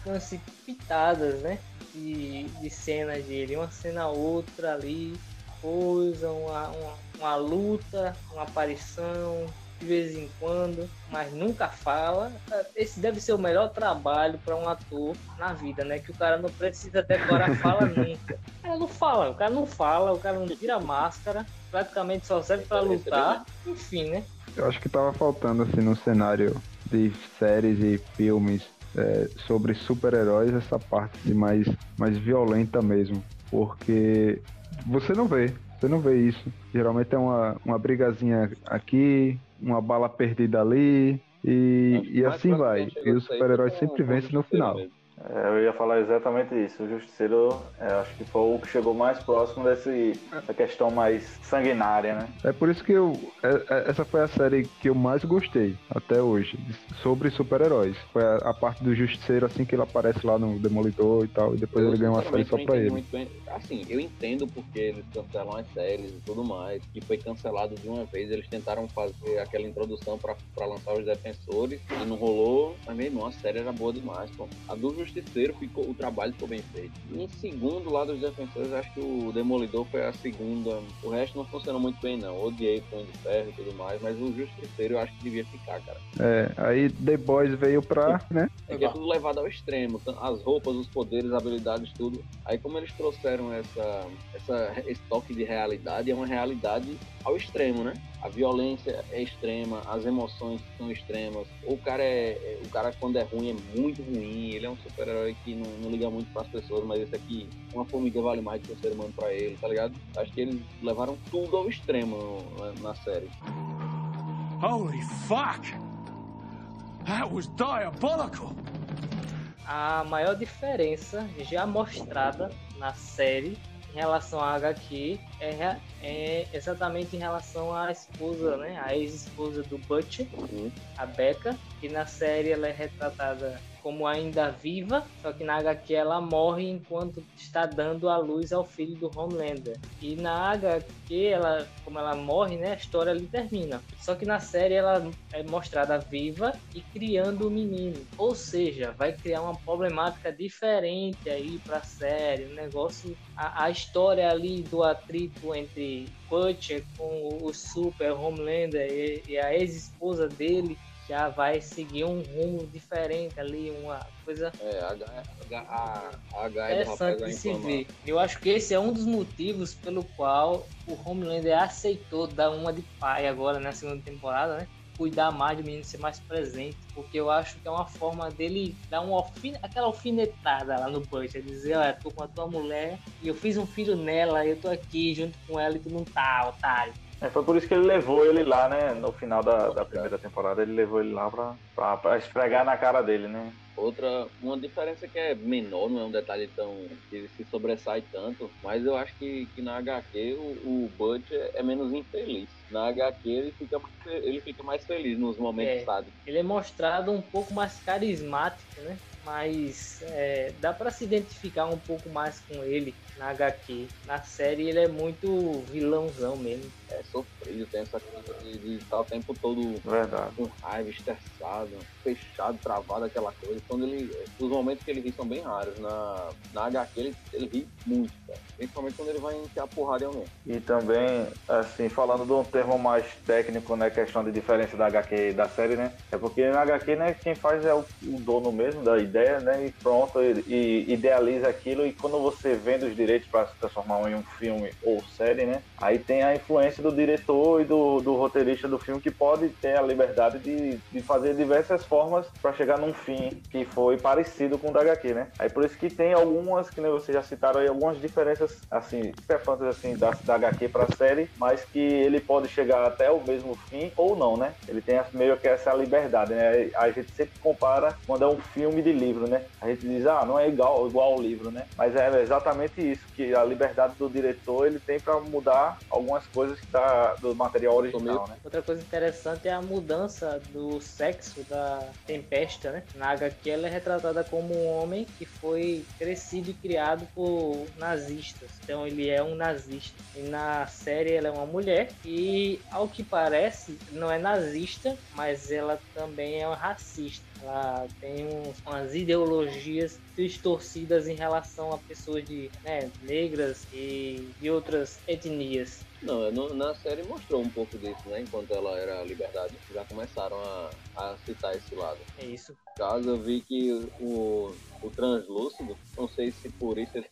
assim, pitadas, né? De, de cenas dele, uma cena outra ali, coisa, uma, uma, uma luta, uma aparição, de vez em quando, mas nunca fala. Esse deve ser o melhor trabalho para um ator na vida, né? Que o cara não precisa decorar fala nunca. O cara não fala, o cara não fala, o cara não tira máscara, praticamente só serve para lutar, enfim, né? Eu acho que tava faltando assim no cenário de séries e filmes é, sobre super-heróis essa parte mais, mais violenta mesmo. Porque você não vê, você não vê isso. Geralmente é uma, uma brigazinha aqui, uma bala perdida ali, e, e assim vai. E os super-heróis sempre vencem no final. mesmo. É, eu ia falar exatamente isso. O Justiceiro, é, acho que foi o que chegou mais próximo desse, dessa questão mais sanguinária, né? É por isso que eu. é- Essa foi a série que eu mais gostei até hoje. Sobre super-heróis. Foi a, a parte do Justiceiro, assim, que ele aparece lá no Demolidor e tal. E depois Eu, ele ganha uma série só pra ele. muito bem. Assim, eu entendo porque eles cancelam as séries e tudo mais, que foi cancelado de uma vez. Eles tentaram fazer aquela introdução pra, pra lançar os defensores e não rolou. Mas mesmo, a série era boa demais, pô. A do Justiceiro, ficou, o trabalho ficou bem feito. E em segundo, lá dos defensores, acho que o Demolidor foi a segunda. O resto não funcionou muito bem, não. Odiei o Punho de Ferro e tudo mais, mas o Justiceiro eu acho que devia ficar, cara. É, aí The Boys veio pra, né? É que é tudo levado ao extremo, as roupas, os poderes, as habilidades, tudo. Aí como eles trouxeram essa, essa, esse toque de realidade, é uma realidade ao extremo, né? A violência é extrema, as emoções são extremas. O cara é, é- o cara quando é ruim é muito ruim. Ele é um super-herói que não, não liga muito para as pessoas, mas esse aqui, uma formiga vale mais do que um ser humano para ele, tá ligado? Acho que eles levaram tudo ao extremo na, na série. Holy fuck! That was diabolical! a maior diferença já mostrada na série relação à HQ é, é exatamente em relação à esposa, né? A ex-esposa do Butcher, Uhum. a Becca, que na série ela é retratada como ainda viva, só que na HQ ela morre enquanto está dando a luz ao filho do Homelander. E na HQ, ela, como ela morre, né, a história ali termina. Só que na série ela é mostrada viva e criando o menino. Ou seja, vai criar uma problemática diferente aí pra série. O negócio, a, a história ali do atrito entre Butcher com o Super Homelander e, e a ex-esposa dele já vai seguir um rumo diferente ali, uma coisa É, a, a, a, a é do vai de se ver. Eu acho que esse é um dos motivos pelo qual o Homelander aceitou dar uma de pai agora na segunda temporada, né? Cuidar mais do menino, ser mais presente, porque eu acho que é uma forma dele dar uma alfine... aquela alfinetada lá no Butcher, dizer, olha, tô com a tua mulher e eu fiz um filho nela, eu tô aqui junto com ela e tu não tá, otário. É, foi por isso que ele levou ele lá, né? No final da, da primeira temporada, ele levou ele lá pra, pra, pra esfregar na cara dele, né? Outra, uma diferença que é menor, não é um detalhe tão que se sobressai tanto, mas eu acho que, que na HQ o, o Butch é, é menos infeliz. Na HQ ele fica, ele fica mais feliz nos momentos, É. sabe? Ele é mostrado um pouco mais carismático, né? Mas é, dá pra se identificar um pouco mais com ele na HQ. Na série ele é muito vilãozão mesmo. É sofrido, tem essa coisa de, de estar o tempo todo Verdade. com raiva, estressado, fechado, travado, aquela coisa. Quando ele. Os momentos que ele ri são bem raros. Na, na HQ ele, ele ri muito, cara. Principalmente quando ele vai enfiar porrada em alguém. E também, assim, falando de um termo mais técnico, né, questão de diferença da HQ e da série, né, é porque na HQ, né, quem faz é o, o dono mesmo da ideia, né, e pronto, e, e idealiza aquilo, e quando você vende os direitos para se transformar em um filme ou série, né, aí tem a influência do diretor e do, do roteirista do filme que pode ter a liberdade de, de fazer diversas formas para chegar num fim que foi parecido com o da HQ, né, aí por isso que tem algumas, que vocês já citaram aí, algumas diferenças, assim, discrepantes, assim, da, da HQ para série, mas que ele pode chegar até o mesmo fim ou não, né? Ele tem meio que essa liberdade, né? A gente sempre compara quando é um filme de livro, né? A gente diz, ah, não é igual, igual ao livro, né? Mas é exatamente isso, que a liberdade do diretor ele tem para mudar algumas coisas que tá do material original, né? Outra coisa interessante é a mudança do sexo da Tempesta, né? Na HQ ela é retratada como um homem que foi crescido e criado por nazistas. Então ele é um nazista. E na série ela é uma mulher e, ao que parece, não é nazista, mas ela também é racista. Ela tem uns- umas ideologias distorcidas em relação a pessoas de né, negras e de outras etnias. Não, na série mostrou um pouco disso, né? Enquanto ela era liberdade, já começaram a, a citar esse lado. É isso. Caso, eu vi que o, o translúcido, não sei se por isso ele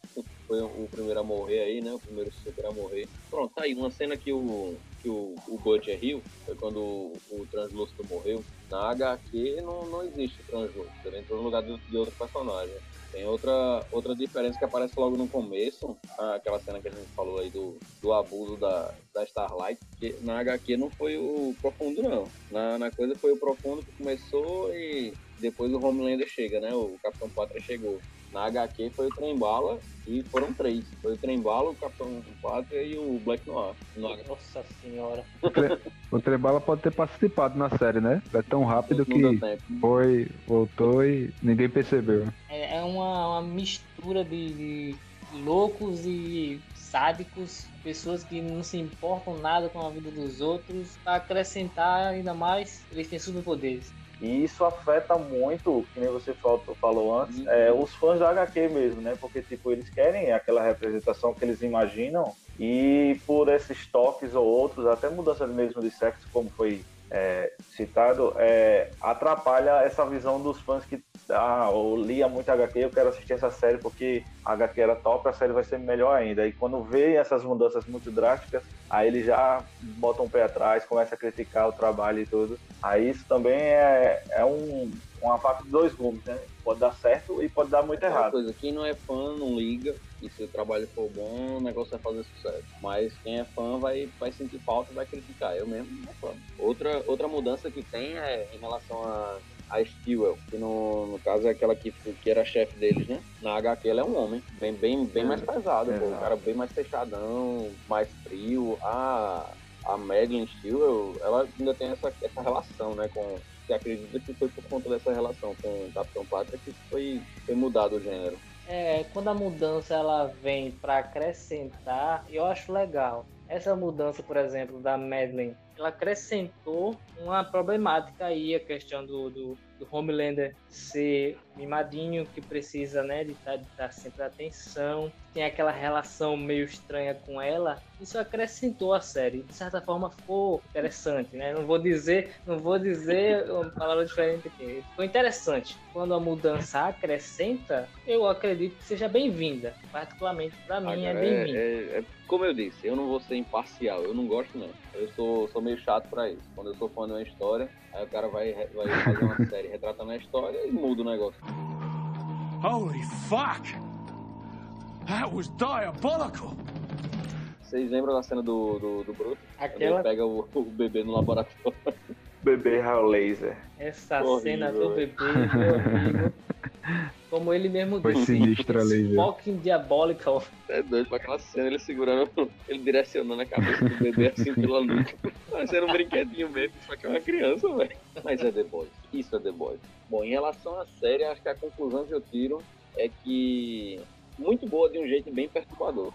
foi o primeiro a morrer aí, né? O primeiro super a morrer. Pronto, tá aí uma cena que o, que o, o Butcher riu, foi quando o, o translúcido morreu. Na HQ não, não existe translúcido, ele entrou no lugar de, de outro personagem. Tem outra, outra diferença que aparece logo no começo, aquela cena que a gente falou aí do, do abuso da, da Starlight, que na HQ não foi o profundo, não. Na, na coisa foi o profundo que começou e depois o Homelander chega, né? O Capitão Pátria chegou. Na HQ foi o Trembala e foram três. Foi o Trembala, o Capitão Pátria e o Black Noir. Nossa senhora. O Trebala pode ter participado na série, né? É tão rápido que foi, voltou e ninguém percebeu. É, é uma, uma mistura de, de loucos e sádicos, pessoas que não se importam nada com a vida dos outros, para acrescentar ainda mais, eles têm superpoderes. E isso afeta muito, que nem você falou, antes, é, os fãs da HQ mesmo, né? Porque, tipo, eles querem aquela representação que eles imaginam e por esses toques ou outros, até mudança mesmo de sexo, como foi é, citado, é, atrapalha essa visão dos fãs que ah, eu lia muito HQ, eu quero assistir essa série porque a HQ era top, a série vai ser melhor ainda. E quando vê essas mudanças muito drásticas, aí eles já botam o pé atrás, começam a criticar o trabalho e tudo. Aí isso também é, é um, uma faca de dois gumes, né? Pode dar certo e pode dar muito Aquela errado. coisa, quem não é fã não liga, e se o trabalho for bom, o negócio vai fazer sucesso. Mas quem é fã vai, vai sentir falta e vai criticar. Eu mesmo não sou fã. Outra, outra mudança que tem é em relação a, a Stewell, que no, no caso é aquela que, que era chefe deles, né? Na HQ ela é um homem, bem, bem, bem mais pesado, pô. O Exato. cara bem mais fechadão, mais frio. A, a Madeline Stewell, ela ainda tem essa, essa relação, né, com... Que acredita que foi por conta dessa relação com o Capitão Pátria que foi, foi mudado o gênero. É, quando a mudança ela vem para acrescentar, eu acho legal. Essa mudança, por exemplo, da Madeline, ela acrescentou uma problemática aí, a questão do, do, do Homelander ser mimadinho, que precisa né, de estar de tá sempre atenção, tem aquela relação meio estranha com ela. Isso acrescentou a série. De certa forma ficou interessante, né? Não vou dizer, não vou dizer uma palavra diferente aqui. Ficou interessante. Quando a mudança acrescenta, eu acredito que seja bem-vinda. Particularmente para mim é cara, bem-vinda. é- é- como eu disse, eu não vou ser imparcial, eu não gosto não. Eu sou, sou meio chato pra isso. Quando eu sou fã de uma história, aí o cara vai, vai fazer uma série retratando a história e muda o negócio. Holy fuck! That was diabolical! Vocês lembram da cena do, do, do Bruto? Aquela, ele pega o, o bebê no laboratório. Bebê Raio Laser. essa Horrível, cena do bebê, foi horrível. Como ele mesmo Foi disse, sinistra a laser. fucking diabolical. É doido pra aquela cena, ele segurando, ele direcionando a cabeça do bebê assim pela nuca. Parecendo um brinquedinho mesmo, só que é uma criança, velho. Mas é The Boys, isso é The Boys. Bom, em relação à série, acho que a conclusão que eu tiro é que muito boa de um jeito bem perturbador.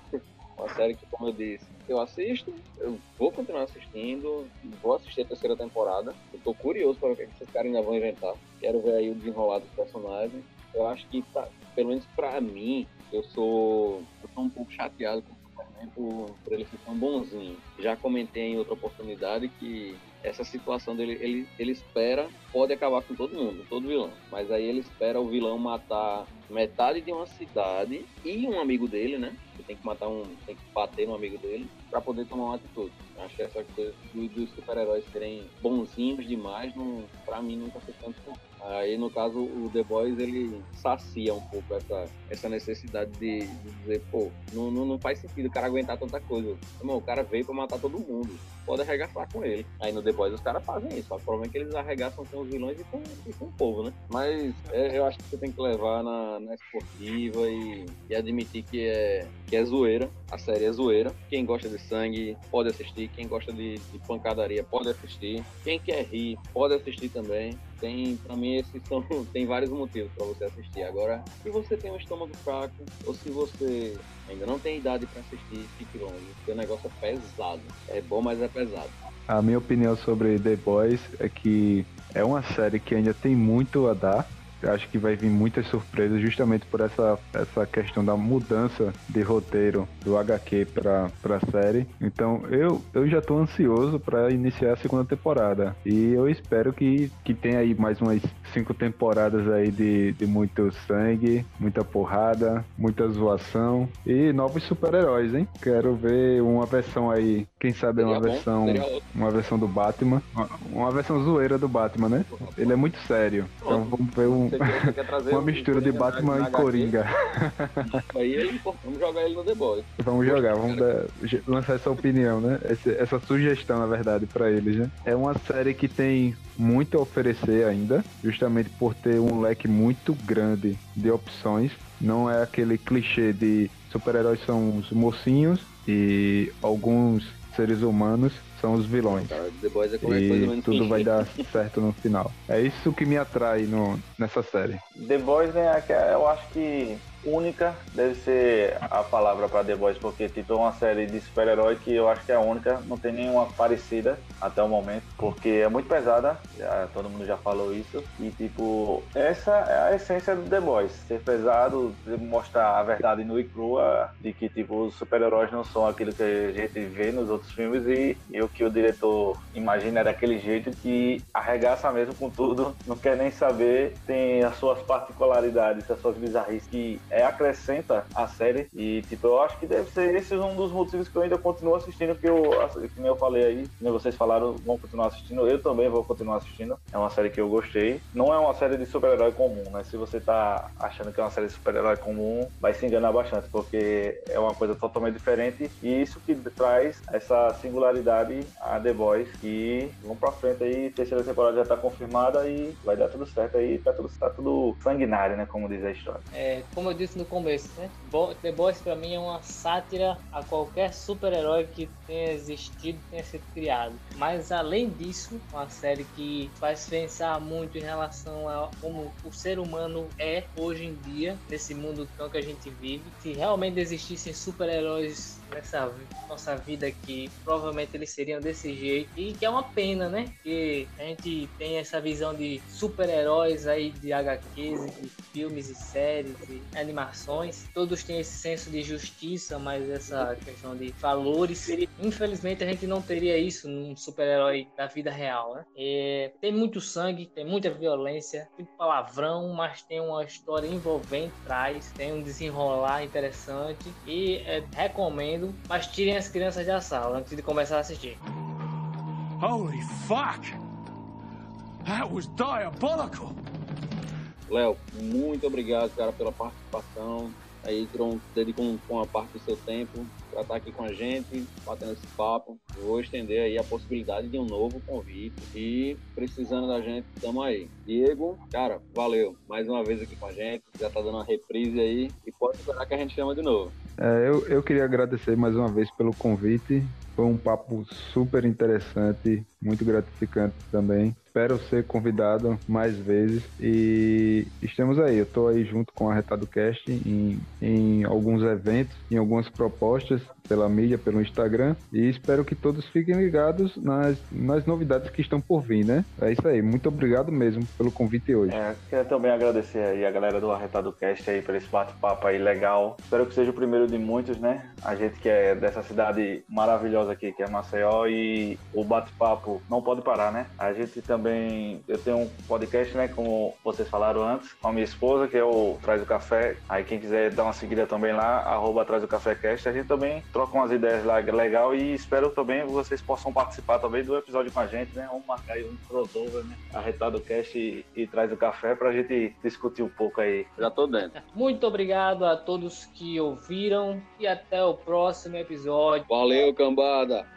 Uma série que, como eu disse, eu assisto, eu vou continuar assistindo, vou assistir a terceira temporada. Eu tô curioso para ver o que esses caras ainda vão inventar. Quero ver aí o desenrolar dos personagens. Eu acho que, tá, pelo menos pra mim, eu sou, eu sou um pouco chateado com o Superman por, por ele ser tão bonzinho. Já comentei em outra oportunidade que essa situação dele, ele, ele espera, pode acabar com todo mundo, todo vilão. Mas aí ele espera o vilão matar metade de uma cidade e um amigo dele, né? Ele tem que matar um, tem que bater no amigo dele pra poder tomar uma atitude. Acho que essa coisa do- dos super-heróis serem bonzinhos demais, não, pra mim nunca foi tanto. bom. Aí, no caso, o The Boys, ele sacia um pouco essa, essa necessidade de, de dizer, pô, não, não, não faz sentido o cara aguentar tanta coisa. Irmão, o cara veio pra matar todo mundo. Pode arregaçar com ele. Aí no The Boys os caras fazem isso. O problema é que eles arregaçam com os vilões e com, e com o povo, né? Mas é, eu acho que você tem que levar na, na esportiva e, e admitir que é, que é zoeira. A série é zoeira. Quem gosta de sangue pode assistir. Quem gosta de, de pancadaria pode assistir. Quem quer rir pode assistir também. Tem, pra mim, esses são, tem vários motivos pra você assistir. Agora, se você tem um estômago fraco, ou se você ainda não tem idade pra assistir, fique longe. Porque o negócio é pesado. É bom, mas é pesado. A minha opinião sobre The Boys é que é uma série que ainda tem muito a dar. Eu acho que vai vir muitas surpresas justamente por essa, essa questão da mudança de roteiro do HQ para a série. Então eu, eu já estou ansioso para iniciar a segunda temporada. E eu espero que, que tenha aí mais umas cinco temporadas aí de, de muito sangue, muita porrada, muita zoação e novos super-heróis, hein? Quero ver uma versão aí, quem sabe uma Seria versão uma versão do Batman, uma- uma versão zoeira do Batman, né? Ele é muito sério. Então vamos ver um- Uma um mistura de na- Batman na e? Coringa. Aí pô, vamos jogar ele no The Boys. Vamos jogar, vamos dar- lançar essa opinião, né? Esse- essa sugestão, na verdade, pra eles, né? É uma série que tem muito a oferecer ainda, justamente por ter um leque muito grande de opções. Não é aquele clichê de super-heróis são os mocinhos e alguns seres humanos são os vilões. Cara, The Boys é qualquer coisa E menos tudo vai dar certo no final. É isso que me atrai no, nessa série. The Boys, né, é eu acho que única deve ser a palavra para The Boys, porque tipo, é uma série de super-herói que eu acho que é a única, não tem nenhuma parecida até o momento, porque é muito pesada, já, todo mundo já falou isso, e tipo, essa é a essência do The Boys, ser pesado, mostrar a verdade nua e crua de que tipo, os super-heróis não são aquilo que a gente vê nos outros filmes e, e o que o diretor imagina é daquele jeito que arregaça mesmo com tudo, não quer nem saber, tem as suas particularidades, as suas bizarrices que é, acrescenta a série. E tipo, eu acho que deve ser esse um dos motivos que eu ainda continuo assistindo, que eu, que eu falei aí, que nem vocês falaram, vão continuar assistindo, eu também vou continuar assistindo, é uma série que eu gostei, não é uma série de super-herói comum, né, se você tá achando que é uma série de super-herói comum, vai se enganar bastante, porque é uma coisa totalmente diferente. E isso que traz essa singularidade a The Boys e vamos pra frente aí, terceira temporada já tá confirmada e vai dar tudo certo aí, tá tudo, tá tudo sanguinário, né, como diz a história. É, como eu disse no começo, né? Bo- The Boys pra mim é uma sátira a qualquer super-herói que tenha existido, tenha sido criado. Mas além disso, uma série que faz pensar muito em relação a como o ser humano é hoje em dia, nesse mundo tão que a gente vive. Se realmente existissem super-heróis nessa nossa vida aqui, provavelmente eles seriam desse jeito. E que é uma pena, né? Que a gente tem essa visão de super-heróis aí de HQs, de filmes e séries e animações. Todos têm esse senso de justiça, mas essa questão de valores. Infelizmente a gente não teria isso num super-herói da vida real, né? É, tem muito sangue, tem muita violência, tem palavrão, mas tem uma história envolvente atrás, tem um desenrolar interessante e é, recomendo, mas tirem as crianças da sala antes de começar a assistir. Holy fuck! That was diabolical! Léo, muito obrigado, cara, pela participação. aí tirou, dedicou uma parte do seu tempo para estar tá aqui com a gente, batendo esse papo. vou estender aí a possibilidade de um novo convite e precisando da gente, tamo aí. Diego, cara, valeu mais uma vez aqui com a gente, já tá dando uma reprise aí e pode esperar que a gente chama de novo. É, eu, eu queria agradecer mais uma vez pelo convite. Foi um papo super interessante, muito gratificante também. Espero ser convidado mais vezes e estamos aí. Eu estou aí junto com a Retado Cast em, em alguns eventos, em algumas propostas pela mídia, pelo Instagram e espero que todos fiquem ligados nas, nas novidades que estão por vir, né? É isso aí. Muito obrigado mesmo pelo convite hoje. É, queria também agradecer aí a galera do Arretado Cast aí por esse bate-papo aí legal. Espero que seja o primeiro de muitos, né? A gente que é dessa cidade maravilhosa aqui, que é Maceió e o bate-papo não pode parar, né? A gente também eu tenho um podcast, né, como vocês falaram antes, com a minha esposa, que é o Traz o Café. Aí quem quiser dar uma seguida também lá, arroba Traz o Café Cast, a gente também troca umas ideias lá legal e espero também vocês possam participar também do episódio com a gente, né? Vamos marcar aí um crossover, né? Arretado Cast e, e Traz o Café pra gente discutir um pouco aí. Já tô dentro. Muito obrigado a todos que ouviram e até o próximo episódio. Valeu, cambada!